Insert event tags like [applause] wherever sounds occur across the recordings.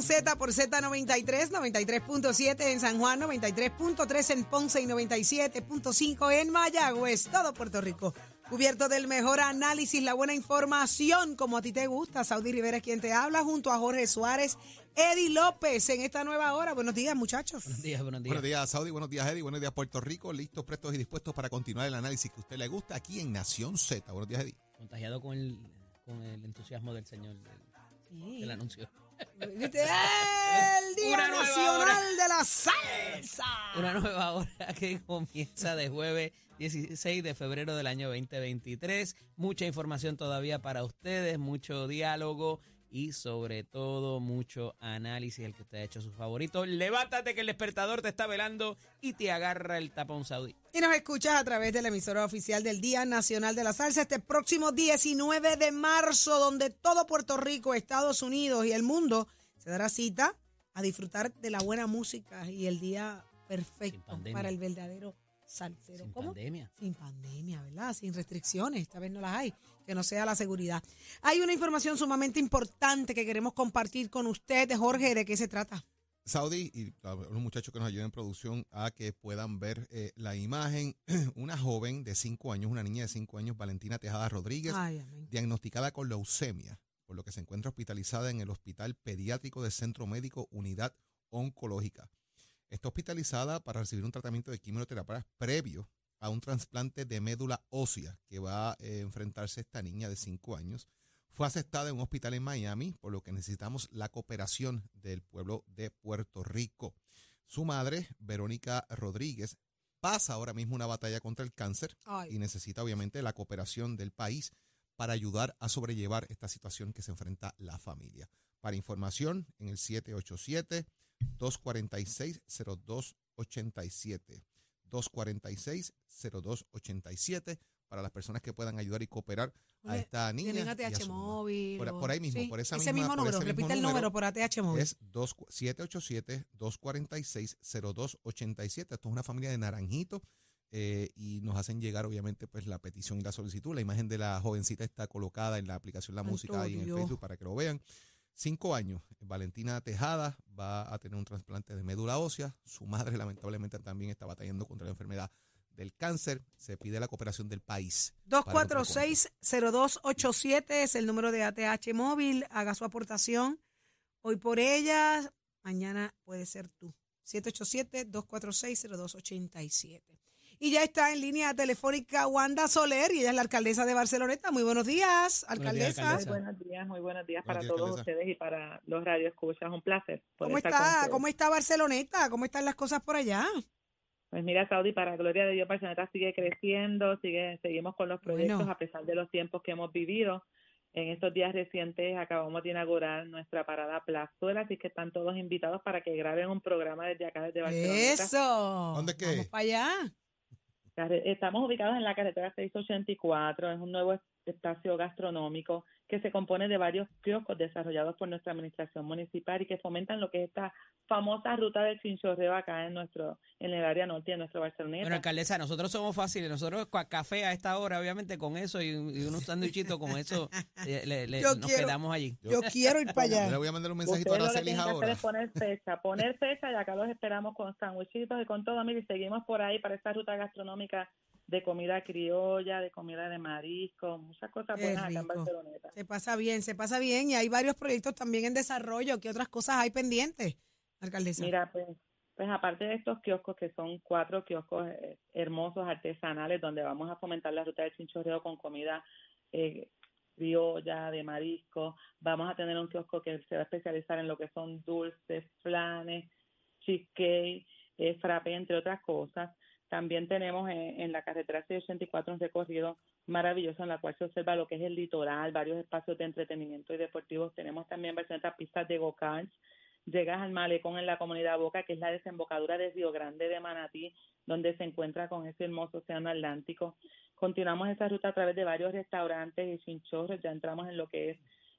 Nación Z por Z93, 93.7 en San Juan, 93.3 en Ponce y 97.5 en Mayagüez, todo Puerto Rico. Cubierto del mejor análisis, la buena información, como a ti te gusta. Saudi Rivera es quien te habla, junto a Jorge Suárez, Eddie López en esta nueva hora. Buenos días, muchachos. Buenos días, buenos días. Buenos días, Saudi. Buenos días, Eddie. Buenos días, Puerto Rico. Listos, prestos y dispuestos para continuar el análisis que a usted le gusta aquí en Nación Z. Buenos días, Eddie. Contagiado con el, con el entusiasmo del señor del, del anuncio. ¿Viste? El [laughs] Día Una Nacional de la Salsa. Una nueva hora que comienza de jueves 16 de febrero del año 2023. Mucha información todavía para ustedes, mucho diálogo y sobre todo mucho análisis, el que usted ha hecho su favorito. Levántate que el despertador te está velando y te agarra el tapón saudí. Y nos escuchas a través de la emisora oficial del Día Nacional de la Salsa este próximo 19 de marzo, donde todo Puerto Rico, Estados Unidos y el mundo se dará cita a disfrutar de la buena música y el día perfecto para el verdadero salsero. Sin ¿Cómo? pandemia. Sin pandemia, ¿verdad? Sin restricciones, esta vez no las hay, que no sea la seguridad. Hay una información sumamente importante que queremos compartir con usted, Jorge, ¿de qué se trata? Saudi y a los muchachos que nos ayuden en producción a que puedan ver eh, la imagen. [clears throat] Una joven de 5 años, una niña de 5 años, Valentina Tejada Rodríguez, Ay, diagnosticada con leucemia, por lo que se encuentra hospitalizada en el Hospital Pediátrico del Centro Médico Unidad Oncológica. Está hospitalizada para recibir un tratamiento de quimioterapia previo a un trasplante de médula ósea que va a eh, enfrentarse esta niña de 5 años. Fue aceptada en un hospital en Miami, por lo que necesitamos la cooperación del pueblo de Puerto Rico. Su madre, Verónica Rodríguez, pasa ahora mismo una batalla contra el cáncer Ay. y necesita obviamente la cooperación del país para ayudar a sobrellevar esta situación que se enfrenta la familia. Para información, en el 787-246-0287. 246-0287 para las personas que puedan ayudar y cooperar a esta niña. Tienen ATH móvil. Por, por ahí mismo, sí, por esa ese misma, mismo número, ese mismo repite el número por ATH móvil. es 2 787-246-0287. Esto es una familia de Naranjito eh, y nos hacen llegar obviamente pues la petición y la solicitud. La imagen de la jovencita está colocada en la aplicación La Música y en el. Facebook para que lo vean. Cinco años, Valentina Tejada va a tener un trasplante de médula ósea. Su madre lamentablemente también está batallando contra la enfermedad del cáncer. Se pide la cooperación del país. para que lo 246-0287 es el número de ATH móvil. Haga su aportación. Hoy por ella, mañana puede ser tú. 787-246-0287. Y ya está en línea telefónica Wanda Soler y ella es la alcaldesa de Barceloneta. Muy buenos días, Buenos días, alcaldesa. Muy buenos días, muy buenos días para Buenos días, todos alcaldesa. ustedes y para los radioescuchas. Un placer. poder ¿Cómo está? ¿Cómo está Barceloneta? ¿Cómo están las cosas por allá? Pues mira, Saudi, para gloria de Dios, Barcelona sigue creciendo, sigue, seguimos con los proyectos Bueno. a pesar de los tiempos que hemos vivido. En estos días recientes acabamos de inaugurar nuestra parada Plazuela, así que están todos invitados para que graben un programa desde acá, desde Barcelona. Eso. ¿Dónde qué? Vamos para allá. Estamos ubicados en la carretera 684, es un nuevo espacio gastronómico que se compone de varios kioscos desarrollados por nuestra administración municipal y que fomentan lo que es esta famosa ruta del chinchorreo acá en nuestro en el área norte de nuestro Barceloneta. Bueno, alcaldesa, nosotros somos fáciles. Nosotros café a esta hora, obviamente, con eso y, y unos sándwichitos con eso [laughs] eh, le- le- Yo nos quiero- quedamos allí. Yo [laughs] quiero ir para Yo le allá. voy a mandar un mensajito Ustedes a hacer ahora. es poner fecha, poner fecha y acá los esperamos con sandwichitos y con todo. Mire, y seguimos por ahí para esta ruta gastronómica de comida criolla, de comida de marisco, muchas cosas Qué buenas acá en. Barceloneta. Se pasa bien, se pasa bien y hay varios proyectos también en desarrollo. ¿Qué otras cosas hay pendientes, alcaldesa? Mira, pues Pues aparte de estos kioscos, que son cuatro kioscos eh, hermosos, artesanales, donde vamos a fomentar la ruta del chinchorreo con comida eh, criolla, de marisco, vamos a tener un kiosco que se va a especializar en lo que son dulces, flanes, cheesecake, eh, frappe, entre otras cosas. También tenemos en, la carretera 684 un recorrido maravilloso en la cual se observa lo que es el litoral, varios espacios de entretenimiento y deportivos. Tenemos también versiones pistas de go-karts. Llegas al malecón en la comunidad Boca, que es la desembocadura de Río Grande de Manatí, donde se encuentra con ese hermoso océano Atlántico. Continuamos esa ruta a través de varios restaurantes y chinchorros. Ya entramos en lo que es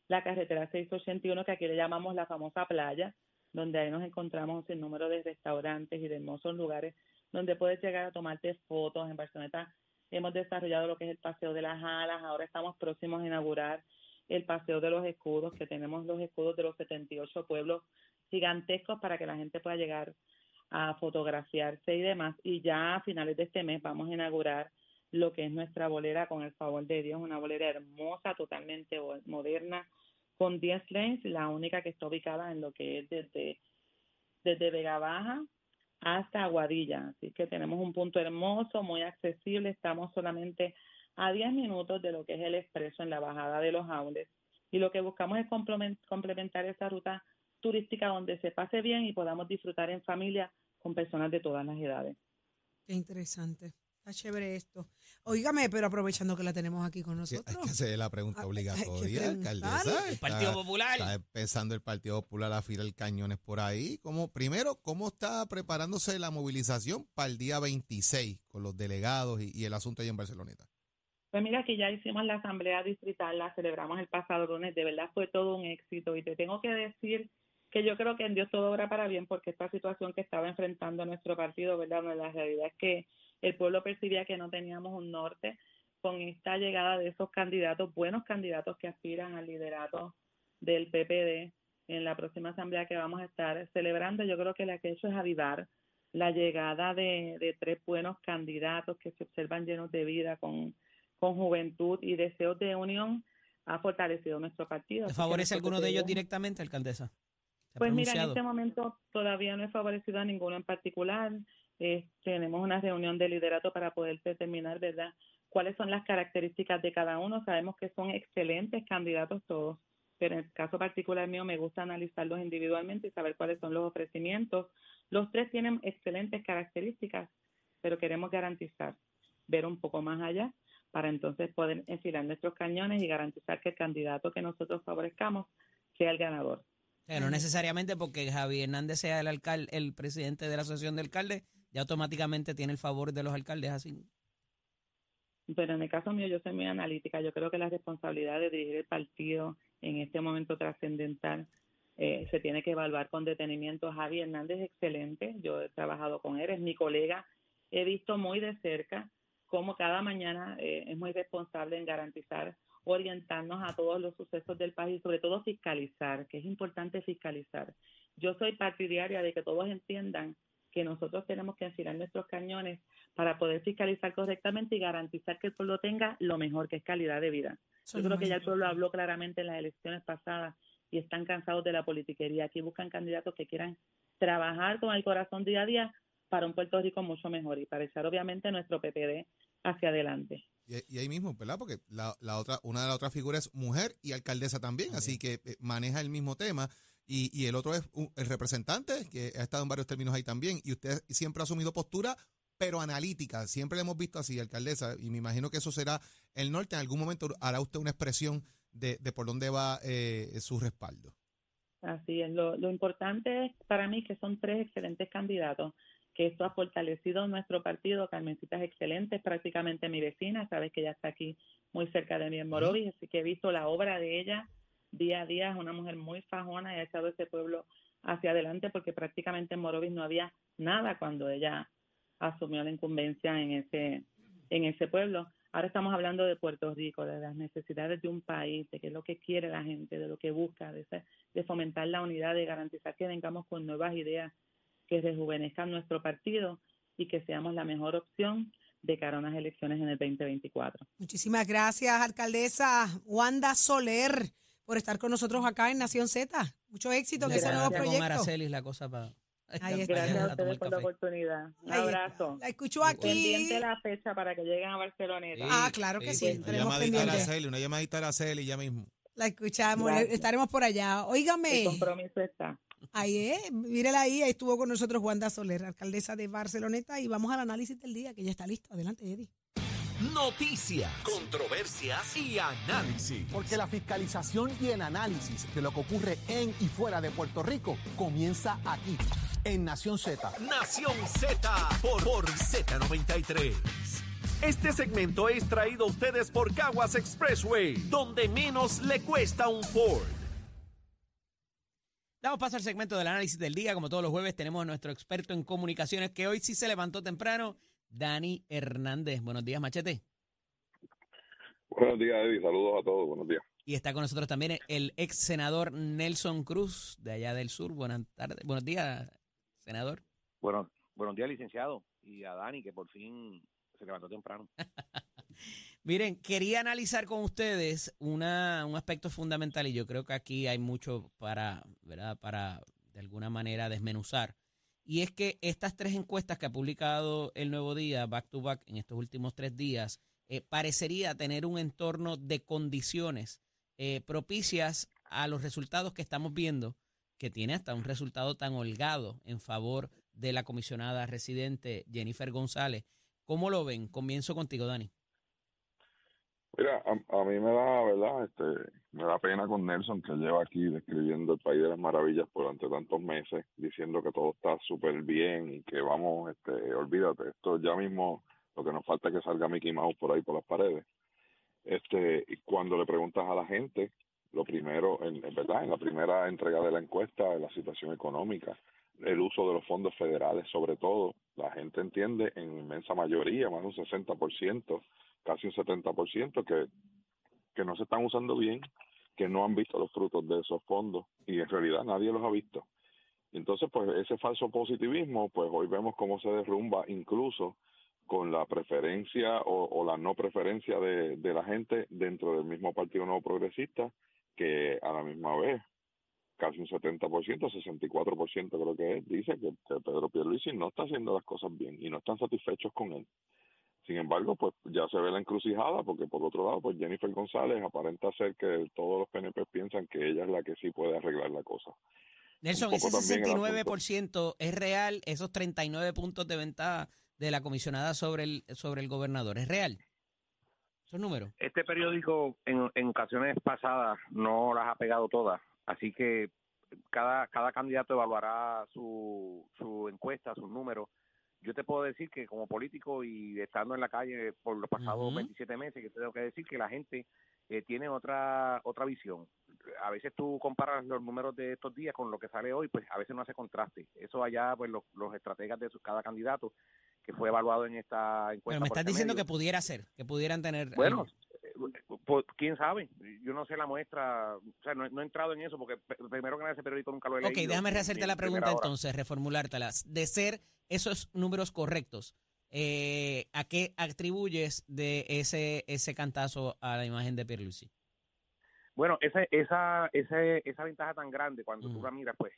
la carretera 681, que aquí le llamamos la famosa playa, donde ahí nos encontramos un sinnúmero de restaurantes y de hermosos lugares donde puedes llegar a tomarte fotos. En Barcelona hemos desarrollado lo que es el Paseo de las Alas, ahora estamos próximos a inaugurar el Paseo de los Escudos, que tenemos los escudos de los 78 pueblos gigantescos para que la gente pueda llegar a fotografiarse y demás. Y ya a finales de este mes vamos a inaugurar lo que es nuestra bolera, con el favor de Dios, una bolera hermosa, totalmente moderna, con 10 lanes, la única que está ubicada en lo que es desde, desde Vega Baja hasta Aguadilla. Así que tenemos un punto hermoso, muy accesible. Estamos solamente a 10 minutos de lo que es el expreso en la bajada de los Aules. Y lo que buscamos es complementar esa ruta turística donde se pase bien y podamos disfrutar en familia con personas de todas las edades. Qué interesante. Está chévere esto. Óigame, pero aprovechando que la tenemos aquí con Sí, nosotros. hay que hacer la pregunta Ah, obligatoria, alcaldesa. El Partido Está- Popular. Está empezando el Partido Popular a afilar cañones por ahí. ¿Cómo, primero, ¿cómo está preparándose la movilización para el día 26 con los delegados y, y el asunto ahí en Barceloneta? Pues mira, que ya hicimos la asamblea distrital, la celebramos el pasado lunes, de verdad fue todo un éxito y te tengo que decir que yo creo que en Dios todo obra para bien porque esta situación que estaba enfrentando nuestro partido, ¿verdad? No, La realidad es que el pueblo percibía que no teníamos un norte con esta llegada de esos candidatos, buenos candidatos que aspiran al liderato del PPD en la próxima asamblea que vamos a estar celebrando. Yo creo que lo que ha hecho es avivar la llegada de, de tres buenos candidatos que se observan llenos de vida, con, con juventud y deseos de unión, ha fortalecido nuestro partido. ¿Te Así que favorece alguno de ellos directamente, alcaldesa? ¿Se ha pues mira, en este momento todavía no he favorecido a ninguno en particular. Eh, tenemos una reunión de liderato para poder determinar, ¿verdad?, cuáles son las características de cada uno. Sabemos que son excelentes candidatos todos, pero en el caso particular mío me gusta analizarlos individualmente y saber cuáles son los ofrecimientos. Los tres tienen excelentes características, pero queremos garantizar, ver un poco más allá para entonces poder enfilar nuestros cañones y garantizar que el candidato que nosotros favorezcamos sea el ganador. No necesariamente porque Javier Hernández sea el alcalde, el presidente de la asociación de alcaldes, ya automáticamente tiene el favor de los alcaldes así. Pero en el caso mío, yo soy muy analítica. Yo creo que la responsabilidad de dirigir el partido en este momento trascendental eh, se tiene que evaluar con detenimiento. Javi Hernández es excelente. Yo he trabajado con él, es mi colega. He visto muy de cerca cómo cada mañana eh, es muy responsable en garantizar, orientarnos a todos los sucesos del país, sobre todo fiscalizar, que es importante fiscalizar. Yo soy partidaria de que todos entiendan que nosotros tenemos que enfilar nuestros cañones para poder fiscalizar correctamente y garantizar que el pueblo tenga lo mejor, que es calidad de vida. Yo creo que ya el pueblo habló claramente en las elecciones pasadas y están cansados de la politiquería. Aquí buscan candidatos que quieran trabajar con el corazón día a día para un Puerto Rico mucho mejor y para echar obviamente nuestro PPD hacia adelante. Y, y ahí mismo, ¿verdad? Porque la, la otra, una de las otras figuras es mujer y alcaldesa también, así que eh, maneja el mismo tema. Y, y el otro es el representante, que ha estado en varios términos ahí también. Y usted siempre ha asumido postura, pero analítica. Siempre le hemos visto así, alcaldesa. Y me imagino que eso será el norte. En algún momento hará usted una expresión de, de por dónde va eh, su respaldo. Así es. Lo, lo importante es para mí que son tres excelentes candidatos, que esto ha fortalecido nuestro partido. Carmencita es excelente, es prácticamente mi vecina, sabes que ella está aquí muy cerca de mí en Morovis, así que he visto la obra de ella día a día. Es una mujer muy fajona y ha echado ese pueblo hacia adelante porque prácticamente en Morovis no había nada cuando ella asumió la incumbencia en ese, en ese pueblo. Ahora estamos hablando de Puerto Rico, de las necesidades de un país, de qué es lo que quiere la gente, de lo que busca, de, ese- de fomentar la unidad, de garantizar que vengamos con nuevas ideas que rejuvenezcan nuestro partido y que seamos la mejor opción de cara a unas elecciones en el 2024. Muchísimas gracias, alcaldesa Wanda Soler, por estar con nosotros acá en Nación Z. Mucho éxito en ese nuevo conecta con proyecto. Aracelis la cosa para Ahí [laughs] está. Gracias a ustedes por la oportunidad. Un Ahí está. abrazo. La escuchó Pendiente aquí. la fecha para que lleguen a Barceloneta. Ah, claro que sí. Sí, Una Tenemos llamadita a pendiente. Araceli, una llamadita a Araceli ya mismo. La escuchamos. Gracias. Estaremos por allá. El Óigame. compromiso está. Ahí es. Mírela ahí. Ahí estuvo con nosotros Wanda Soler, alcaldesa de Barceloneta. Y vamos al análisis del día, que ya está listo. Adelante, Eddie. Noticias, controversias y análisis. Porque la fiscalización y el análisis de lo que ocurre en y fuera de Puerto Rico comienza aquí, en Nación Z. Nación Z por, por Z93. Este segmento es traído a ustedes por Caguas Expressway, donde menos le cuesta un Ford. Damos paso al segmento del análisis del día. Como todos los jueves, tenemos a nuestro experto en comunicaciones que hoy sí se levantó temprano, Dani Hernández. Buenos días, Machete. Buenos días, Eddie. Saludos a todos. Buenos días. Y está con nosotros también el ex senador Nelson Cruz, de allá del sur. Buenas tardes. Buenos días, senador. Bueno, buenos días, licenciado. Y a Dani, que por fin se levantó temprano. [laughs] Miren, quería analizar con ustedes una, un aspecto fundamental y yo creo que aquí hay mucho para, ¿verdad? Para de alguna manera desmenuzar. Y es que estas tres encuestas que ha publicado el Nuevo Día, back to back, en estos últimos tres días, eh, parecería tener un entorno de condiciones eh, propicias a los resultados que estamos viendo, que tiene hasta un resultado tan holgado en favor de la comisionada residente Jennifer González. ¿Cómo lo ven? Comienzo contigo, Dani. Mira, a, a mí me da, ¿verdad? Este, me da pena con Nelson que lleva aquí describiendo el país de las maravillas durante tantos meses, diciendo que todo está súper bien y que vamos, este, olvídate, esto ya mismo lo que nos falta es que salga Mickey Mouse por ahí por las paredes. Este, y cuando le preguntas a la gente, lo primero, en, en verdad, en la primera entrega de la encuesta, la situación económica, el uso de los fondos federales sobre todo, la gente entiende en inmensa mayoría, más de un 60%, casi un 70%, que, que no se están usando bien, que no han visto los frutos de esos fondos y en realidad nadie los ha visto. Entonces, pues ese falso positivismo, pues hoy vemos cómo se derrumba incluso con la preferencia o, o la no preferencia de, de la gente dentro del mismo Partido Nuevo Progresista, que a la misma vez casi un 70%, 64% creo que es, dice que, que Pedro Pierluisi no está haciendo las cosas bien y no están satisfechos con él. Sin embargo, pues ya se ve la encrucijada porque por otro lado, pues Jennifer González aparenta ser que todos los PNP piensan que ella es la que sí puede arreglar la cosa. Nelson, ese poco también el 69% es real, esos 39 puntos de ventaja de la comisionada sobre el, sobre el gobernador, ¿es real? Esos números. Este periódico en, en ocasiones pasadas no las ha pegado todas, así que cada, cada candidato evaluará su, su encuesta, sus números. Yo te puedo decir que como político y estando en la calle por los pasados Ujú. 27 meses, que tengo que decir que la gente eh, tiene otra otra visión. A veces tú comparas los números de estos días con lo que sale hoy, pues a veces no hace contraste. Eso allá, pues los, los estrategas de su- cada candidato que fue evaluado en esta encuesta. Pero me estás este diciendo medio. que pudiera ser, que pudieran tener... Bueno, pues, quién sabe. Yo no sé la muestra, o sea, no, no he entrado en eso porque primero que nada ese periódico nunca lo he Ok, leído. déjame ni- rehacerte la pregunta entonces, reformulártela. De ser esos números correctos, eh, ¿a qué atribuyes de ese, ese cantazo a la imagen de Pierluisi? Bueno, esa, esa, esa, esa ventaja tan grande cuando tú la miras, pues,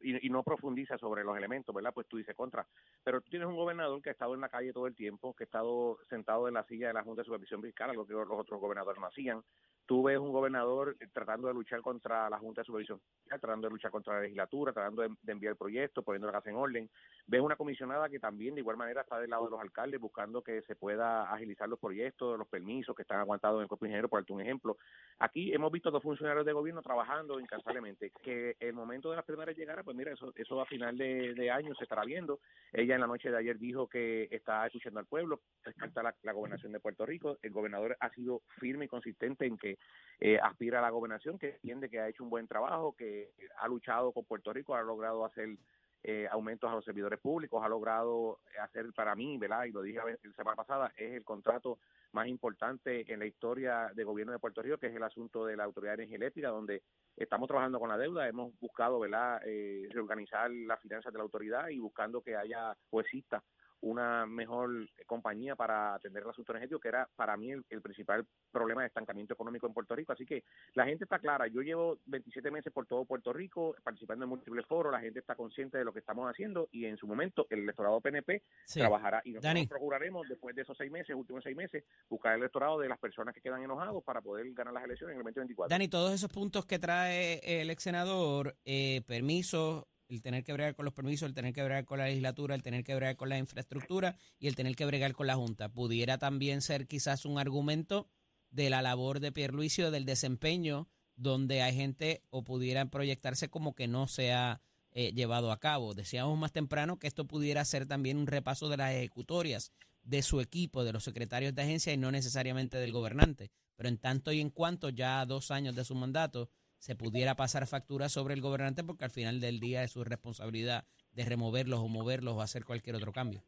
y, y no profundizas sobre los elementos, ¿verdad? Pues tú dices contra. Pero tú tienes un gobernador que ha estado en la calle todo el tiempo, que ha estado sentado en la silla de la Junta de Supervisión Fiscal, algo que los otros gobernadores no hacían. Tú ves un gobernador eh, tratando de luchar contra la Junta de Supervisión tratando de luchar contra la legislatura, tratando de, enviar proyectos, poniendo la casa en orden. Ves una comisionada que también de igual manera está del lado de los alcaldes buscando que se pueda agilizar los proyectos, los permisos que están aguantados en el cuerpo ingeniero, por darte un ejemplo. Aquí hemos visto dos funcionarios de gobierno trabajando incansablemente. Que el momento de las primarias llegara, pues mira, eso, eso a final de, año se estará viendo. Ella en la noche de ayer dijo que está escuchando al pueblo, descarta la gobernación de Puerto Rico. El gobernador ha sido firme y consistente en que eh, aspira a la gobernación, que entiende que ha hecho un buen trabajo, que ha luchado con Puerto Rico, ha logrado hacer eh, aumentos a los servidores públicos, ha logrado hacer para mí, ¿verdad? Y lo dije la semana pasada, es el contrato más importante en la historia de gobierno de Puerto Rico, que es el asunto de la Autoridad Eléctrica, donde estamos trabajando con la deuda, hemos buscado, ¿verdad?, eh, reorganizar las finanzas de la autoridad y buscando que haya o exista una mejor compañía para atender el asunto energético, que era para mí el, el principal problema de estancamiento económico en Puerto Rico. Así que la gente está clara. Yo llevo 27 meses por todo Puerto Rico participando en múltiples foros, la gente está consciente de lo que estamos haciendo y en su momento el electorado PNP Sí. trabajará y nosotros Dani. procuraremos después de esos seis meses, últimos seis meses, buscar el electorado de las personas que quedan enojados para poder ganar las elecciones en el 2024. Dani, todos esos puntos que trae el ex senador, eh, permisos, el tener que bregar con los permisos, el tener que bregar con la legislatura, el tener que bregar con la infraestructura y el tener que bregar con la Junta, pudiera también ser quizás un argumento de la labor de Pierluisi o del desempeño donde hay gente o pudieran proyectarse como que no se ha eh, llevado a cabo. Decíamos más temprano que esto pudiera ser también un repaso de las ejecutorias de su equipo, de los secretarios de agencia y no necesariamente del gobernante. Pero en tanto y en cuanto ya a dos años de su mandato se pudiera pasar factura sobre el gobernante porque al final del día es su responsabilidad de removerlos o moverlos o hacer cualquier otro cambio.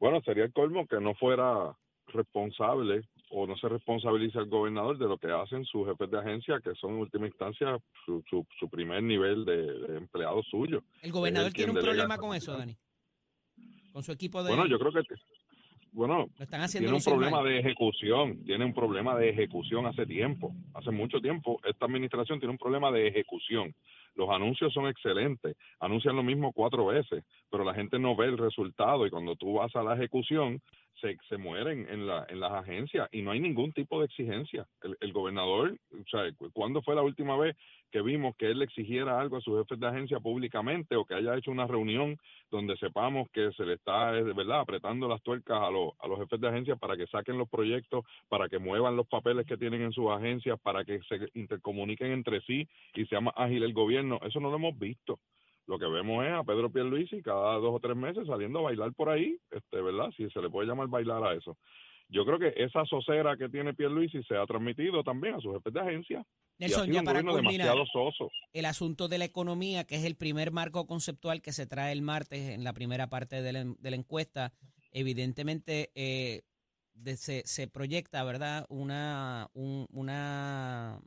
Bueno, sería el colmo que no fuera responsable o no se responsabiliza el gobernador de lo que hacen sus jefes de agencia, que son en última instancia su, su, su primer nivel de, de empleado suyo. ¿El gobernador tiene un problema con eso. Dani? Con su equipo de... Bueno, yo creo que, bueno, están tiene un problema mal. de ejecución, tiene un problema de ejecución hace tiempo, hace mucho tiempo. Esta administración tiene un problema de ejecución. Los anuncios son excelentes, anuncian lo mismo cuatro veces, pero la gente no ve el resultado y cuando tú vas a la ejecución se, se mueren en, la, en las agencias y no hay ningún tipo de exigencia. El, el gobernador, o sea, cu- ¿cuándo fue la última vez que vimos que él le exigiera algo a sus jefes de agencia públicamente o que haya hecho una reunión donde sepamos que se le está, eh, verdad, apretando las tuercas a, los a los jefes de agencia para que saquen los proyectos, para que muevan los papeles que tienen en sus agencias, para que se intercomuniquen entre sí y sea más ágil el gobierno. Eso no lo hemos visto. Lo que vemos es a Pedro Pierluisi cada dos o tres meses saliendo a bailar por ahí, este, ¿verdad? Si se le puede llamar bailar a eso. Yo creo que esa sosera que tiene Pierluisi se ha transmitido también a sus jefes de agencia. y ha Nelson, sido ya un para culminar, el asunto de la economía, que es el primer marco conceptual que se trae el martes en la primera parte de la, de la encuesta, evidentemente eh, de- se, se proyecta, ¿verdad?, una, un- una,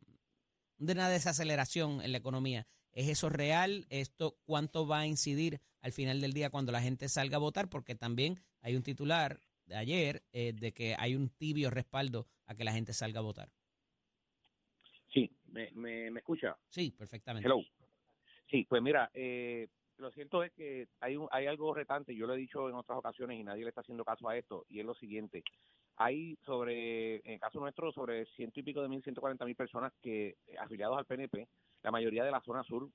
una desaceleración en la economía. ¿Es eso real? ¿Esto cuánto va a incidir al final del día cuando la gente salga a votar? Porque también hay un titular de ayer eh, de que hay un tibio respaldo a que la gente salga a votar. Sí, me, me, me escucha. Sí, perfectamente. Hello. Sí, pues mira, eh, lo cierto es que hay, un, hay algo retante, yo lo he dicho en otras ocasiones y nadie le está haciendo caso a esto, y es lo siguiente. Hay sobre, en el caso nuestro, sobre ciento y pico de mil, ciento cuarenta mil personas que eh, afiliados al PNP, la mayoría de la zona sur,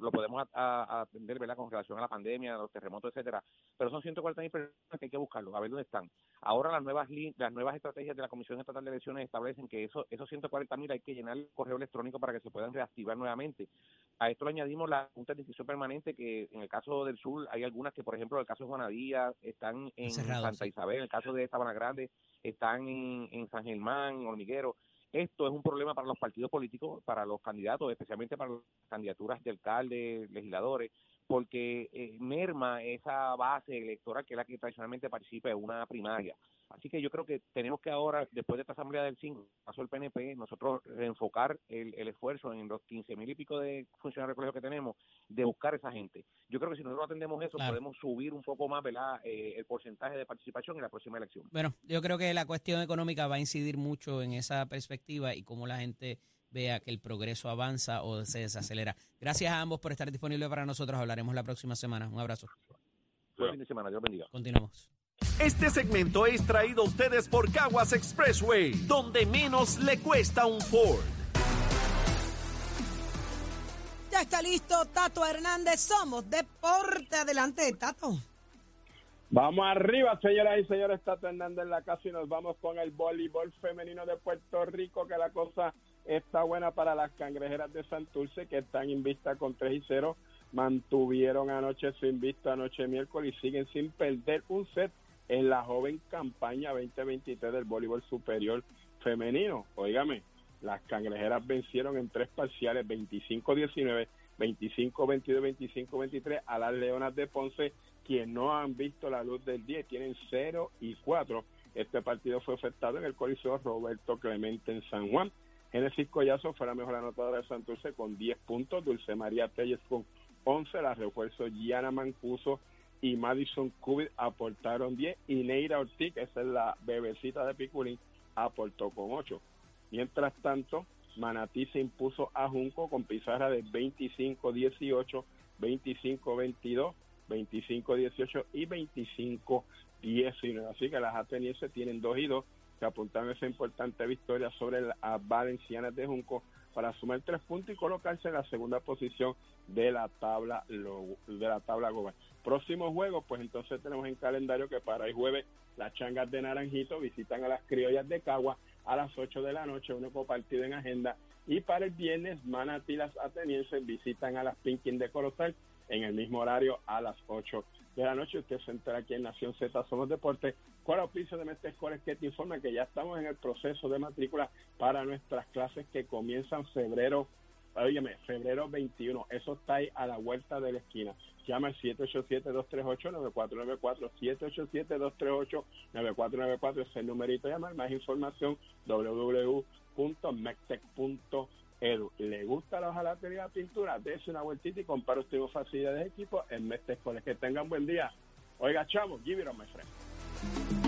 lo podemos atender, ¿verdad?, con relación a la pandemia, los terremotos, etcétera, pero son 140 mil personas que hay que buscarlos, a ver dónde están. Ahora las nuevas las nuevas estrategias de la Comisión Estatal de Elecciones establecen que eso, esos 140 mil hay que llenar el correo electrónico para que se puedan reactivar nuevamente. A esto le añadimos la Junta de Decisión Permanente, que en el caso del sur hay algunas que, por ejemplo, en el caso de Juana Díaz, están en Cerrado, Santa sí. Isabel, en el caso de Sabana Grande, están en, en San Germán, Hormiguero. Esto es un problema para los partidos políticos, para los candidatos, especialmente para las candidaturas de alcaldes, legisladores, porque eh, merma esa base electoral que es la que tradicionalmente participa en una primaria. Así que yo creo que tenemos que ahora, después de esta asamblea del 5, pasó el PNP, nosotros reenfocar el, el esfuerzo en los 15 mil y pico de funcionarios de colegio que tenemos, de buscar esa gente. Yo creo que si nosotros atendemos eso, Claro. podemos subir un poco más ¿verdad? Eh, el porcentaje de participación en la próxima elección. Bueno, yo creo que la cuestión económica va a incidir mucho en esa perspectiva y cómo la gente vea que el progreso avanza o se desacelera. Gracias a ambos por estar disponibles para nosotros. Hablaremos la próxima semana. Un abrazo. Buen fin de semana, Dios bendiga. Continuamos. Este segmento es traído a ustedes por Caguas Expressway, donde menos le cuesta un Ford. Ya está listo Tato Hernández. Somos Deporte. Adelante, Tato. Vamos arriba, señoras y señores, Tato Hernández en la casa y nos vamos con el voleibol femenino de Puerto Rico, que la cosa está buena para las cangrejeras de Santurce, que están invista con 3 y 0. Mantuvieron anoche su invista anoche miércoles y siguen sin perder un set en la joven campaña 2023 del voleibol superior femenino. Óigame, las cangrejeras vencieron en tres parciales 25-19, 25-22, 25-23 a las Leonas de Ponce, quienes no han visto la luz del día tienen 0 y 4. Este partido fue afectado en el Coliseo Roberto Clemente en San Juan. Genesis Collazo fue la mejor anotadora de Santurce con 10 puntos, Dulce María Telles con 11, la refuerzo Giana Mancuso y Madison Cubit aportaron 10 y Neira Ortiz, que esa es la bebecita de Piculín, aportó con 8. Mientras tanto, Manatí se impuso a Junco con pizarra de 25-18, 25-22, 25-18 y 25-19. Así que las atenienses tienen 2 y 2 que apuntan esa importante victoria sobre las valencianas de Junco para sumar tres puntos y colocarse en la segunda posición de la tabla de la tabla global. Próximo juego, pues entonces tenemos en calendario que para el jueves las changas de Naranjito visitan a las criollas de Cagua a las 8 de la noche, único partido en agenda. Y para el viernes, Manatí las atenienses visitan a las Pinkin de Corozal en el mismo horario a las 8 de la noche. Usted se entera aquí en Nación Z Somos Deportes con auspicio de Mestre Escoles que te informa que ya estamos en el proceso de matrícula para nuestras clases que comienzan febrero, óyeme, febrero 21. Eso está ahí a la vuelta de la esquina. Llama al 787-238-9494, 787-238-9494, es el numerito llamar, más información www.mectec.edu. ¿Le gusta la hojalatería de pintura? Dese una vueltita y compara usted facilidades de equipo en Mestre Escoles. Que tengan buen día. Oiga, chavo, give it on my friend.